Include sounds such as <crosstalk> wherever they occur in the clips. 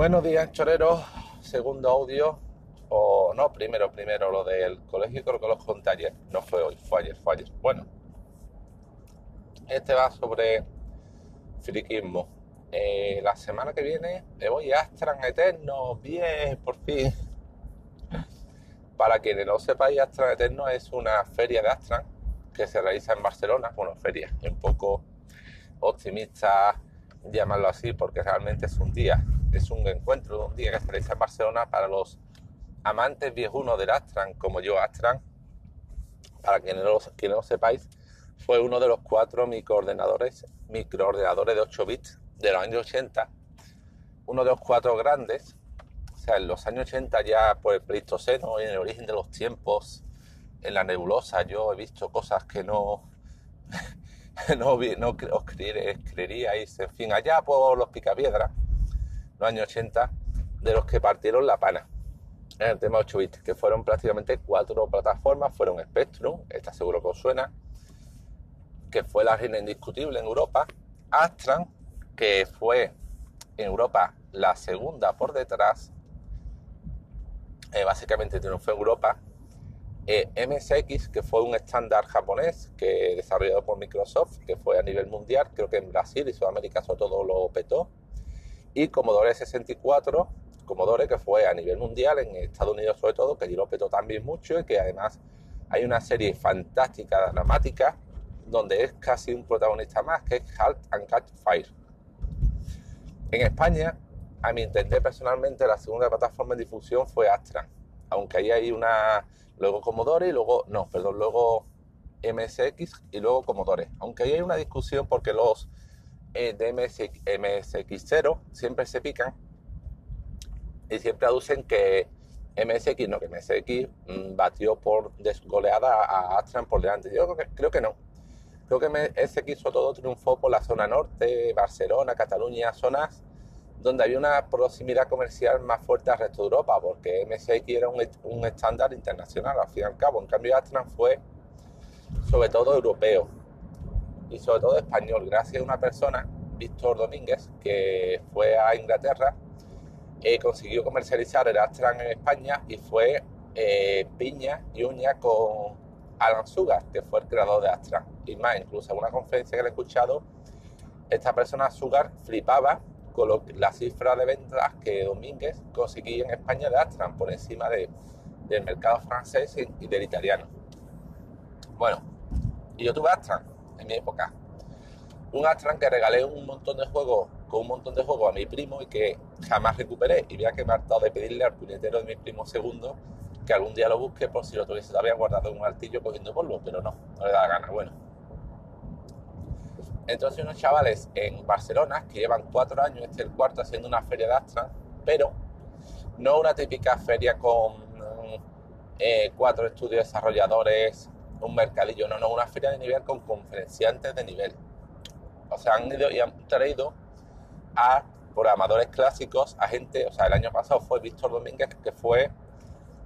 Buenos días, choreros. Segundo audio. O no, primero, primero lo del colegio, que los conté ayer. No fue hoy, fue ayer, fue ayer. Bueno, este va sobre friquismo. Eh, la semana que viene me voy a Astran Eterno. Bien, por fin. Para quienes no sepáis, Astran Eterno es una feria de Astran que se realiza en Barcelona. Bueno, feria, un poco optimista llamarlo así, porque realmente es un día, es un encuentro de un día que se realiza en Barcelona para los amantes viejunos del Astran, como yo, Astran, para quienes no, no sepáis, fue uno de los cuatro microordenadores, microordenadores de 8 bits de los años 80, uno de los cuatro grandes, o sea, en los años 80 ya por el Pleistoceno, en el origen de los tiempos, en la nebulosa, yo he visto cosas que no, <laughs> no, no os creeríais, en fin, allá por los Picapiedras, los años 80, de los que partieron la pana. En el tema 8 bits, que fueron prácticamente cuatro plataformas, fueron Spectrum, esta seguro que os suena, que fue la reina indiscutible en Europa, Astran, que fue en Europa la segunda por detrás, eh, básicamente triunfó en Europa, eh, MSX, que fue un estándar japonés que desarrollado por Microsoft, que fue a nivel mundial, creo que en Brasil y Sudamérica sobre todo lo petó, y Commodore 64, Commodore que fue a nivel mundial, en Estados Unidos sobre todo, que allí lo también mucho y que además hay una serie fantástica, dramática, donde es casi un protagonista más, que es Halt and Catch Fire. En España, a mi entender personalmente, la segunda plataforma de difusión fue Astra, aunque ahí hay una, luego Commodore y luego, no, perdón, luego MSX y luego Commodore, aunque ahí hay una discusión porque los MSX0 siempre se pican y siempre aducen que MSX, no, que MSX mm, batió por desgoleada a Astran por delante. Yo creo que, creo que no. Creo que MSX sobre todo triunfó por la zona norte, Barcelona, Cataluña, zonas donde había una proximidad comercial más fuerte al resto de Europa, porque MSX era un, un estándar internacional al fin y al cabo. En cambio, Astran fue sobre todo europeo y sobre todo español, gracias a una persona, Víctor Domínguez, que fue a Inglaterra, eh, consiguió comercializar el Astran en España y fue eh, piña y uña con Alan Sugar, que fue el creador de Astran. Y más, incluso en una conferencia que le he escuchado, esta persona Sugar flipaba con la cifra de ventas que Domínguez conseguía en España de Astran por encima de, del mercado francés y, del italiano. Bueno, y yo tuve Astran en mi época. Un Astran que regalé un montón de juegos, con un montón de juegos a mi primo y que jamás recuperé. Y mira que me he hartado de pedirle al puñetero de mi primo segundo que algún día lo busque por si lo tuviese todavía guardado en un altillo cogiendo polvo, pero no, no le da la gana. Bueno, entonces unos chavales en Barcelona que llevan cuatro años, este es el cuarto, haciendo una feria de Astra, pero no una típica feria con eh, cuatro estudios desarrolladores, un mercadillo, no, no, una feria de nivel con conferenciantes de nivel. O sea, han ido y han traído a programadores clásicos, a gente, o sea, el año pasado fue Víctor Domínguez, que fue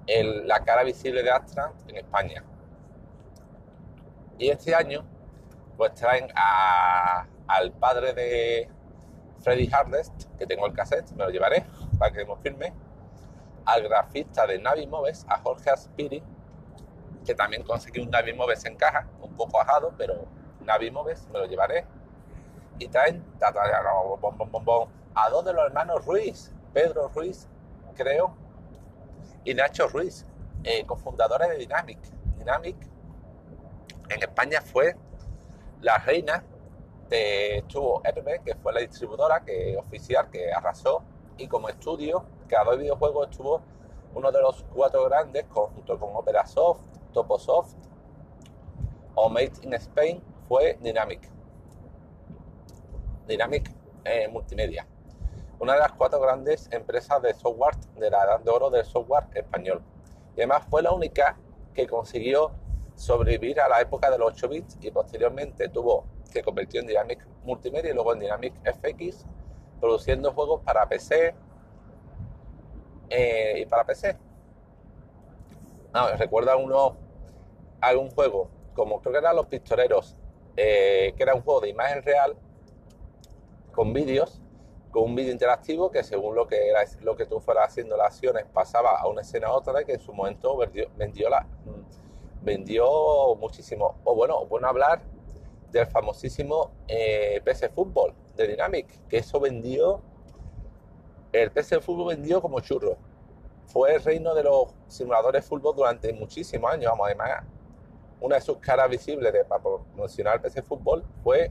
la cara visible de Astra en España. Y este año pues traen al padre de Freddy Hardest, que tengo el cassette, me lo llevaré para que me firme, al grafista de Navi Moves, a Jorge Aspiri, que también conseguí un Navi Moves en caja, un poco ajado, pero Navi Moves me lo llevaré. Y traen a dos de los hermanos Ruiz, Pedro Ruiz, creo, y Nacho Ruiz, eh, cofundadores de Dynamic. Dynamic en España fue la reina de, estuvo Hermes, que fue la distribuidora que, oficial que arrasó, y como estudio, cada dos videojuegos estuvo uno de los cuatro grandes, junto con OperaSoft, Toposoft o Made in Spain, fue Dynamic. Dynamic eh, Multimedia. Una de las cuatro grandes empresas de software de la edad de oro del software español. Y además fue la única que consiguió sobrevivir a la época de los 8 bits y posteriormente tuvo que convertir en Dynamic Multimedia y luego en Dynamic FX, produciendo juegos para PC eh, y para PC. No, recuerda uno algún juego, como creo que eran Los Pistoleros, eh, que era un juego de imagen real con vídeos, con un vídeo interactivo que según lo que, era, lo que tú fueras haciendo las acciones pasaba a una escena a otra y que en su momento vendió, vendió, la, vendió muchísimo. O bueno, bueno hablar del famosísimo eh, PC Fútbol de Dynamic, que eso vendió, el PC Fútbol vendió como churro. Fue el reino de los simuladores de fútbol durante muchísimos años, vamos, además una de sus caras visibles de, para promocionar PC Fútbol fue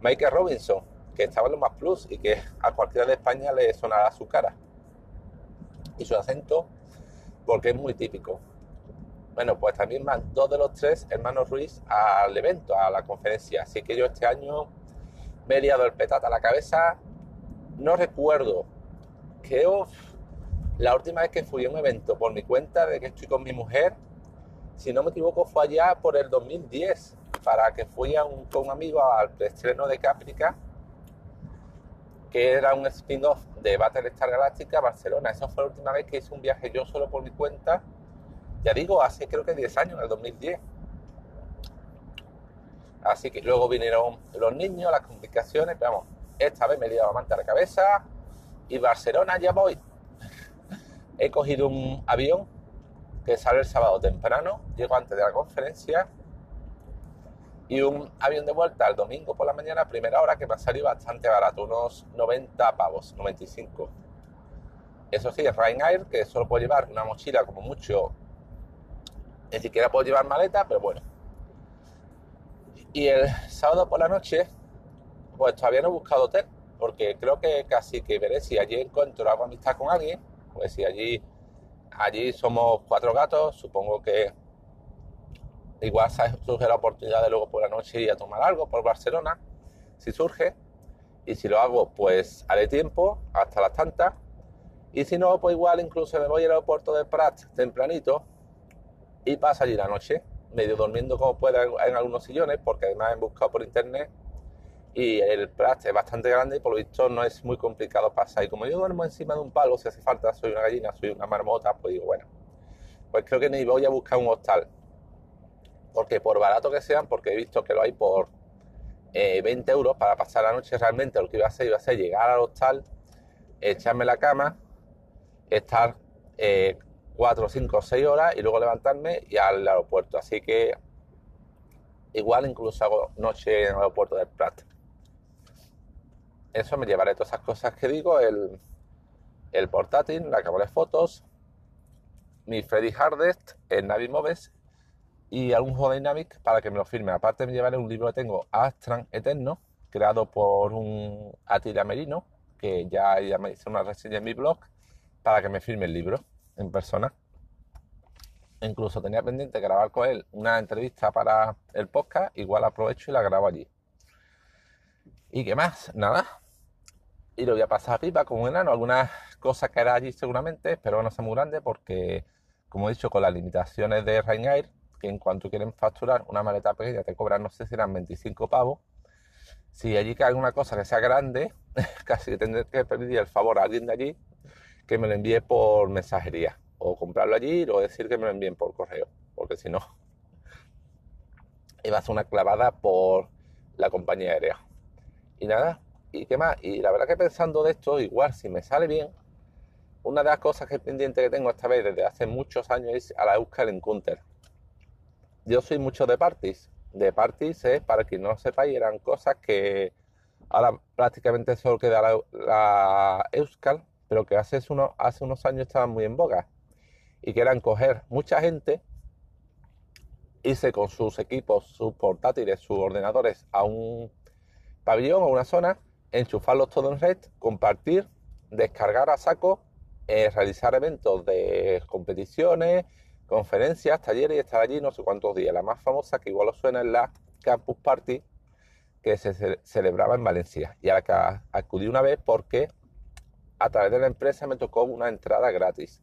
Michael Robinson, que estaba en los más plus y que a cualquiera de España le sonará su cara y su acento porque es muy típico. Bueno, pues también van dos de los tres hermanos Ruiz al evento, a la conferencia. Así que yo este año me he liado el petate a la cabeza. No recuerdo. que la última vez que fui a un evento por mi cuenta de que estoy con mi mujer, si no me equivoco, fue allá por el 2010, para que fui con un amigo al estreno de Caprica que era un spin-off de Battlestar Galactica Barcelona. Esa fue la última vez que hice un viaje yo solo por mi cuenta. Ya digo, hace creo que 10 años, en el 2010. Así que luego vinieron los niños, las complicaciones, pero vamos, esta vez me he liado la manta a la cabeza y Barcelona ya voy. <laughs> He cogido un avión que sale el sábado temprano, llego antes de la conferencia y un avión de vuelta el domingo por la mañana, primera hora, que me ha salido bastante barato, unos 90 pavos, 95. Eso sí, es Ryanair, que solo puedo llevar una mochila como mucho, ni siquiera puedo llevar maleta, pero bueno. Y el sábado por la noche, pues todavía no he buscado hotel, porque creo que casi que veré si allí encuentro algo amistad con alguien, pues si allí, allí somos cuatro gatos, supongo que Igual surge la oportunidad de luego por la noche ir a tomar algo por Barcelona, si surge. Y si lo hago, pues haré tiempo hasta las tantas. Y si no, pues igual incluso me voy al aeropuerto de Prat tempranito y paso allí la noche, medio durmiendo como pueda en algunos sillones, porque además he buscado por internet y el Prat es bastante grande y por lo visto no es muy complicado pasar. Y como yo duermo encima de un palo, si hace falta, soy una gallina, soy una marmota, pues digo, bueno, pues creo que ni voy a buscar un hostal porque por barato que sean, porque he visto que lo hay por 20 eh, euros para pasar la noche, realmente lo que iba a hacer iba a ser llegar al hostal, echarme la cama, estar 4, 5, 6 horas y luego levantarme y al aeropuerto. Así que igual incluso hago noche en el aeropuerto del Prat. Eso me llevaré todas esas cosas que digo, el, el portátil, la cámara de fotos, mi Freddy Hardest, el Navi Moves y algún juego Dynamic para que me lo firme. Aparte me llevaré un libro que tengo, Astran Eterno, creado por un Atila Merino, que ya, ya me hizo una reseña en mi blog, para que me firme el libro en persona. Incluso tenía pendiente grabar con él una entrevista para el podcast, igual aprovecho y la grabo allí. ¿Y qué más? Nada. Y lo voy a pasar pipa como enano. Algunas cosas que hará allí seguramente, pero no sea muy grande porque, como he dicho, con las limitaciones de Ryanair, que en cuanto quieren facturar una maleta pequeña te cobran, no sé si eran 25 pavos. Si allí cae una cosa que sea grande, <laughs> casi tendré que pedir el favor a alguien de allí que me lo envíe por mensajería. O comprarlo allí o decir que me lo envíen por correo. Porque si no, <laughs> iba a ser una clavada por la compañía aérea. Y nada, ¿y qué más? Y la verdad que pensando de esto, igual si me sale bien, una de las cosas que pendiente que tengo esta vez desde hace muchos años es a la Euskal Encounter yo soy mucho de parties. De parties es, para quien no lo sepáis, eran cosas que ahora prácticamente solo queda la, Euskal, pero que hace, hace unos años estaban muy en boga. Y que eran coger mucha gente, irse con sus equipos, sus portátiles, sus ordenadores a un pabellón o una zona, enchufarlos todos en red, compartir, descargar a saco, eh, realizar eventos de competiciones, conferencias, talleres y estar allí no sé cuántos días. La más famosa, que igual os suena, es la Campus Party, que se celebraba en Valencia. Y a la que acudí una vez porque a través de la empresa me tocó una entrada gratis.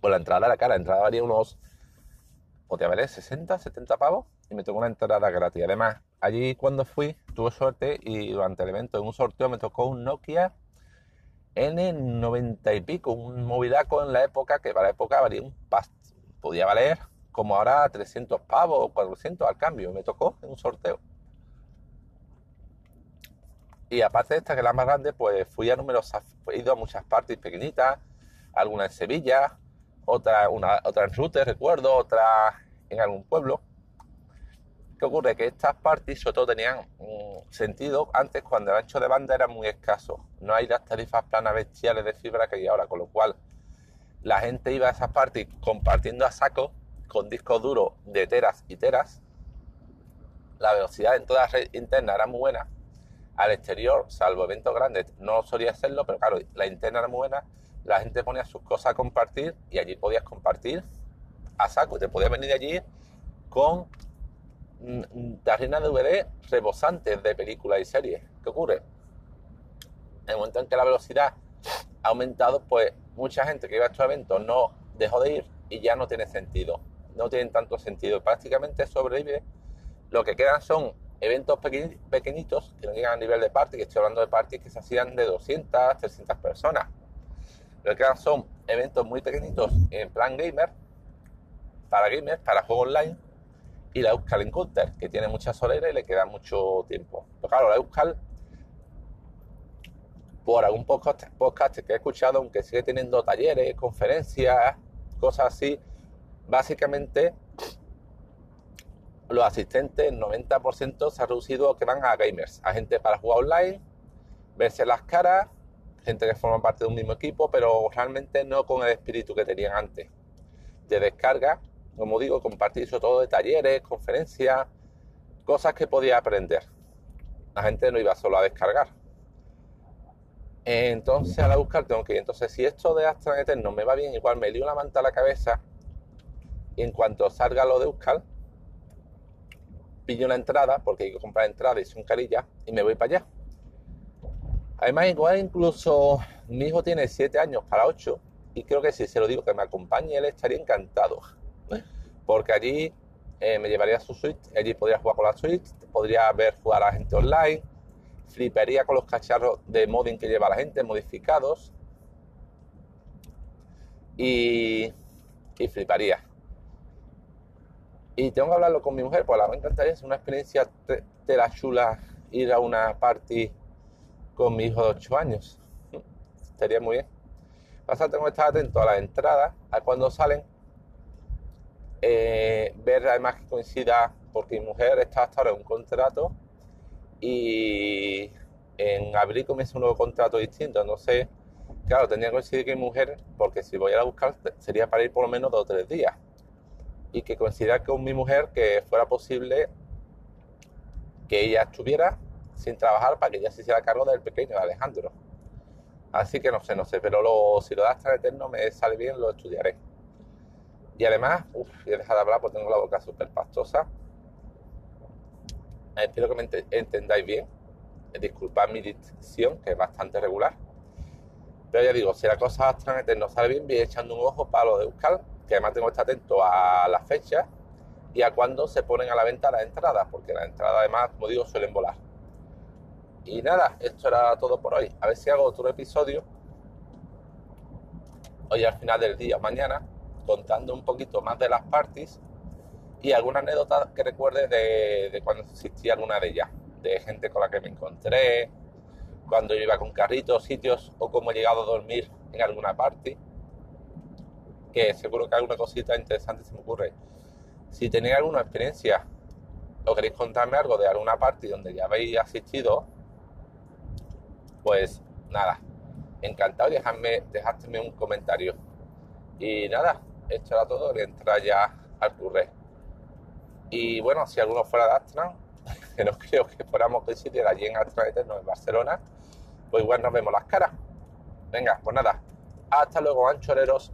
Pues la entrada la cara, la entrada valía unos, podría valer 60, 70 pavos y me tocó una entrada gratis. Además, allí cuando fui tuve suerte y durante el evento en un sorteo me tocó un Nokia N90 y pico, un movidaco en la época que para la época valía un past podía valer como ahora 300 pavos o 400 al cambio. Me tocó en un sorteo. Y aparte de esta, que es la más grande, pues fui a numerosas, he ido a muchas partes pequeñitas, algunas en Sevilla, otra, una, otra en Rute, recuerdo, otra en algún pueblo. ¿Qué ocurre? Que estas parties sobre todo tenían mm, sentido antes cuando el ancho de banda era muy escaso. No hay las tarifas planas bestiales de fibra que hay ahora, con lo cual la gente iba a esas parties compartiendo a saco con discos duros de teras y teras. La velocidad en toda la red interna era muy buena. Al exterior, salvo eventos grandes, no solía hacerlo, pero claro, la interna era muy buena. La gente ponía sus cosas a compartir y allí podías compartir a saco. Te podías venir de allí con tarjetas de DVD rebosantes de películas y series. ¿Qué ocurre? En el momento en que la velocidad ha aumentado, pues mucha gente que iba a estos eventos no dejó de ir y ya no tiene sentido. No tienen tanto sentido. Prácticamente sobrevive. Lo que quedan son eventos pequeñitos que no llegan a nivel de party, que estoy hablando de parties que se hacían de 200, 300 personas. Lo que quedan son eventos muy pequeñitos en plan gamer, para gamers, para juegos online, y la Euskal Encounter, que tiene mucha solera y le queda mucho tiempo. Pero claro, la Euskal, por algún podcast, podcast que he escuchado, aunque sigue teniendo talleres, conferencias, cosas así, básicamente los asistentes, el 90% se ha reducido que van a gamers, a gente para jugar online, verse las caras, gente que forma parte de un mismo equipo, pero realmente no con el espíritu que tenían antes, de descarga como digo, compartir sobre todo de talleres, conferencias, cosas que podía aprender. La gente no iba solo a descargar. Entonces, a la buscar tengo que ir. Entonces, si esto de Astra Eterno me va bien, igual me lío una manta a la cabeza y en cuanto salga lo de Euskal, pillo una entrada, porque hay que comprar entrada y son carillas, y me voy para allá. Además, igual incluso mi hijo tiene 7 años para 8, y creo que si se lo digo que me acompañe, él estaría encantado porque allí eh, me llevaría su Switch, allí podría jugar con la Switch, podría ver jugar a la gente online, fliparía con los cacharros de modding que lleva la gente, modificados, y, fliparía. Y tengo que hablarlo con mi mujer, pues la me encantaría, es una experiencia de la chula ir a una party con mi hijo de 8 años. Estaría muy bien. Pasa, tengo que estar atento a las entradas, a cuando salen eh, ver además que coincida, porque mi mujer está hasta ahora en un contrato y en abril comienza un nuevo contrato distinto. Entonces, claro, tendría que coincidir que mi mujer, porque si voy a buscar sería para ir por lo menos dos o tres días. Y que coincida con mi mujer que fuera posible que ella estuviera sin trabajar para que ella se hiciera cargo del pequeño, de Alejandro. Así que no sé, no sé, pero si lo das tan eterno me sale bien, lo estudiaré. Y además, uff, he dejado de hablar porque tengo la boca súper pastosa. Espero que me entendáis bien. Disculpad mi dicción, que es bastante regular. Pero ya digo, si la cosa no sale bien, voy echando un ojo para lo de Euskal, que además tengo que estar atento a las fechas y a cuándo se ponen a la venta las entradas, porque las entradas además, como digo, suelen volar. Y nada, esto era todo por hoy. A ver si hago otro episodio hoy al final del día o mañana contando un poquito más de las parties y alguna anécdota que recuerde de, cuando existía alguna de ellas, de gente con la que me encontré, cuando yo iba con carritos, sitios o cómo he llegado a dormir en alguna party, que seguro que alguna cosita interesante se me ocurre. Si tenéis alguna experiencia o queréis contarme algo de alguna party donde ya habéis asistido, pues nada, encantado dejadme, dejadme un comentario. Y nada, esto era todo, le entra ya al Blu-ray. Y bueno, si alguno fuera de Astran, <laughs> que no creo que fuéramos coincidir allí en Astran Eterno, en Barcelona, pues igual nos vemos las caras. Venga, pues nada, hasta luego, anchoreros.